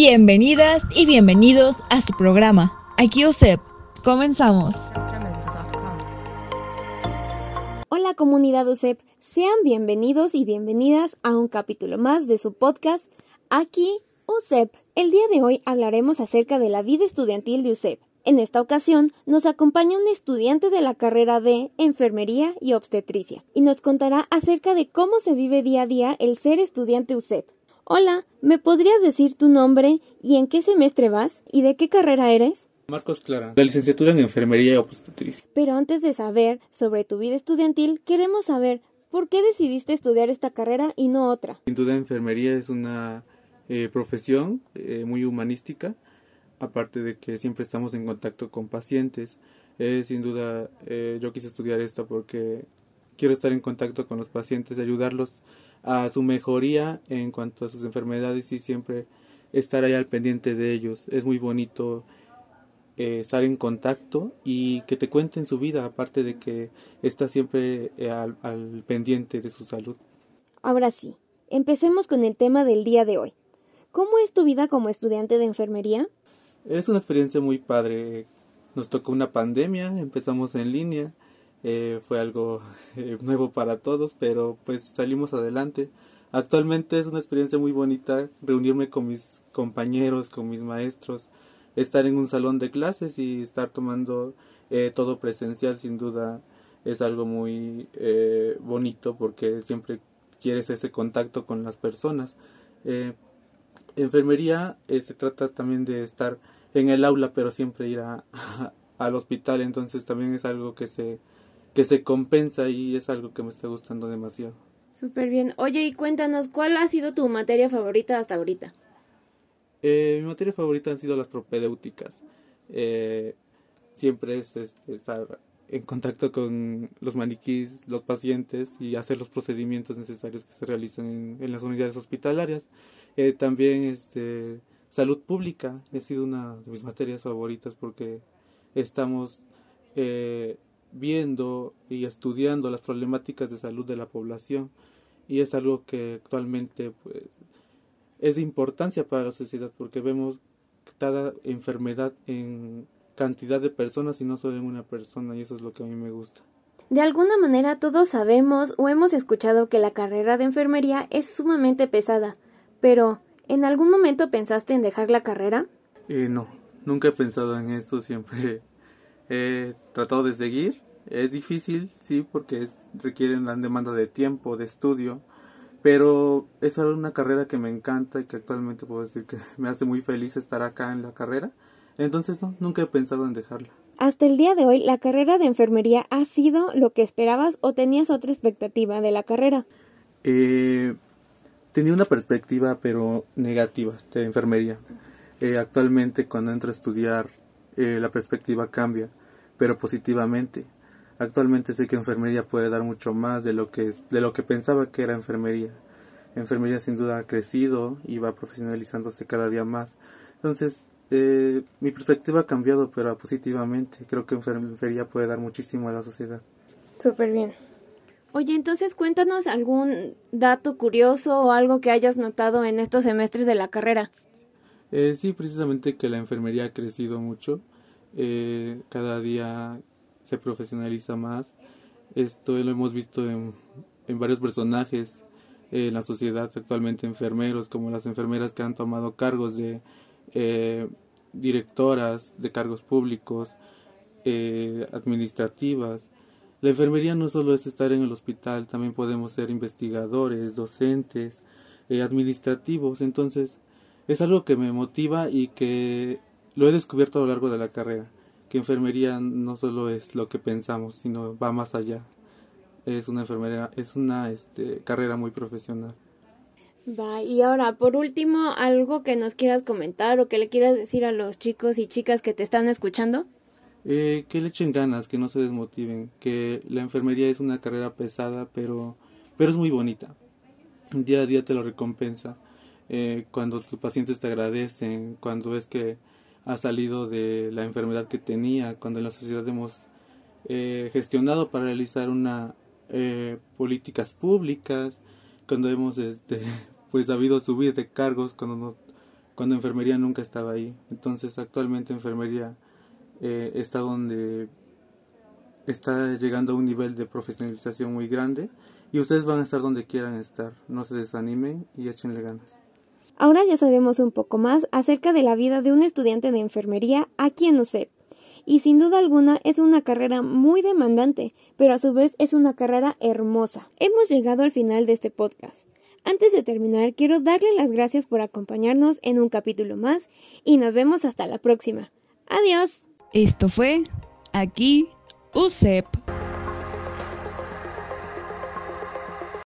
Bienvenidas y bienvenidos a su programa. Aquí USEP. Comenzamos. Hola comunidad USEP, sean bienvenidos y bienvenidas a un capítulo más de su podcast Aquí USEP. El día de hoy hablaremos acerca de la vida estudiantil de USEP. En esta ocasión nos acompaña un estudiante de la carrera de Enfermería y Obstetricia y nos contará acerca de cómo se vive día a día el ser estudiante USEP. Hola, ¿me podrías decir tu nombre y en qué semestre vas y de qué carrera eres? Marcos Clara, la licenciatura en Enfermería y Obstetricia. Pero antes de saber sobre tu vida estudiantil, queremos saber por qué decidiste estudiar esta carrera y no otra. Sin duda, enfermería es una eh, profesión eh, muy humanística, aparte de que siempre estamos en contacto con pacientes. Eh, sin duda, yo quise estudiar esta porque quiero estar en contacto con los pacientes, ayudarlos a su mejoría en cuanto a sus enfermedades y siempre estar ahí al pendiente de ellos. Es muy bonito eh, estar en contacto y que te cuenten su vida, aparte de que está siempre eh, al, al pendiente de su salud. Ahora sí, empecemos con el tema del día de hoy. ¿Cómo es tu vida como estudiante de enfermería? Es una experiencia muy padre. Nos tocó una pandemia, empezamos en línea eh, fue algo eh, nuevo para todos, pero pues salimos adelante. Actualmente es una experiencia muy bonita reunirme con mis compañeros, con mis maestros, estar en un salón de clases y estar tomando eh, todo presencial sin duda es algo muy bonito porque siempre quieres ese contacto con las personas. enfermería se trata también de estar en el aula pero siempre ir a, al hospital entonces también es algo que se que se compensa y es algo que me está gustando demasiado. Súper bien. Oye, y cuéntanos, ¿cuál ha sido tu materia favorita hasta ahorita? Eh, mi materia favorita han sido las propedéuticas. Eh, siempre es, estar en contacto con los maniquís, los pacientes y hacer los procedimientos necesarios que se realizan en, las unidades hospitalarias. Eh, también este, salud pública ha sido una de mis materias favoritas porque estamos viendo y estudiando las problemáticas de salud de la población y es algo que actualmente pues, es de importancia para la sociedad porque vemos cada enfermedad en cantidad de personas y no solo en una persona y eso es lo que a mí me gusta. De alguna manera todos sabemos o hemos escuchado que la carrera de enfermería es sumamente pesada, pero ¿en algún momento pensaste en dejar la carrera? Eh, no, nunca he pensado en eso, siempre he tratado de seguir. Es difícil, sí, porque requiere una demanda de tiempo, de estudio, pero es una carrera que me encanta y que actualmente puedo decir que me hace muy feliz estar acá en la carrera. Entonces, no, nunca he pensado en dejarla. Hasta el día de hoy, ¿la carrera de enfermería ha sido lo que esperabas o tenías otra expectativa de la carrera? Eh, tenía una perspectiva, pero negativa, de enfermería. Eh, actualmente, cuando entro a estudiar, eh, la perspectiva cambia pero positivamente. Actualmente sé que enfermería puede dar mucho más de lo que, de lo que pensaba que era enfermería. Enfermería sin duda ha crecido y va profesionalizándose cada día más. Entonces, eh, mi perspectiva ha cambiado, pero positivamente. Creo que enfermería puede dar muchísimo a la sociedad. Súper bien. Oye, entonces cuéntanos algún dato curioso o algo que hayas notado en estos semestres de la carrera. Eh, sí, precisamente que la enfermería ha crecido mucho eh, cada día se profesionaliza más. Esto lo hemos visto en, en varios personajes en la sociedad actualmente, enfermeros, como las enfermeras que han tomado cargos de eh, directoras de cargos públicos, eh, administrativas. La enfermería no solo es estar en el hospital, también podemos ser investigadores, docentes, eh, administrativos. Entonces, es algo que me motiva y que lo he descubierto a lo largo de la carrera, que enfermería no solo es lo que pensamos, sino va más allá. Es una enfermería, es una este, carrera muy profesional. Va, y ahora, por último, algo que nos quieras comentar o que le quieras decir a los chicos y chicas que te están escuchando. Eh, que le echen ganas, que no se desmotiven, que la enfermería es una carrera pesada, pero, pero es muy bonita. Día a día te lo recompensa. Eh, cuando tus pacientes te agradecen, cuando ves que ha salido de la enfermedad que tenía, cuando en la sociedad hemos eh, gestionado para realizar una eh, políticas públicas, cuando hemos este, pues sabido subir de cargos, cuando nos cuando enfermería nunca estaba ahí. Entonces actualmente enfermería eh, está donde está llegando a un nivel de profesionalización muy grande y ustedes van a estar donde quieran estar. No se desanimen y échenle ganas. Ahora ya sabemos un poco más acerca de la vida de un estudiante de enfermería aquí en UCEP. Y sin duda alguna es una carrera muy demandante, pero a su vez es una carrera hermosa. Hemos llegado al final de este podcast. Antes de terminar, quiero darle las gracias por acompañarnos en un capítulo más y nos vemos hasta la próxima. Adiós. Esto fue aquí UCEP.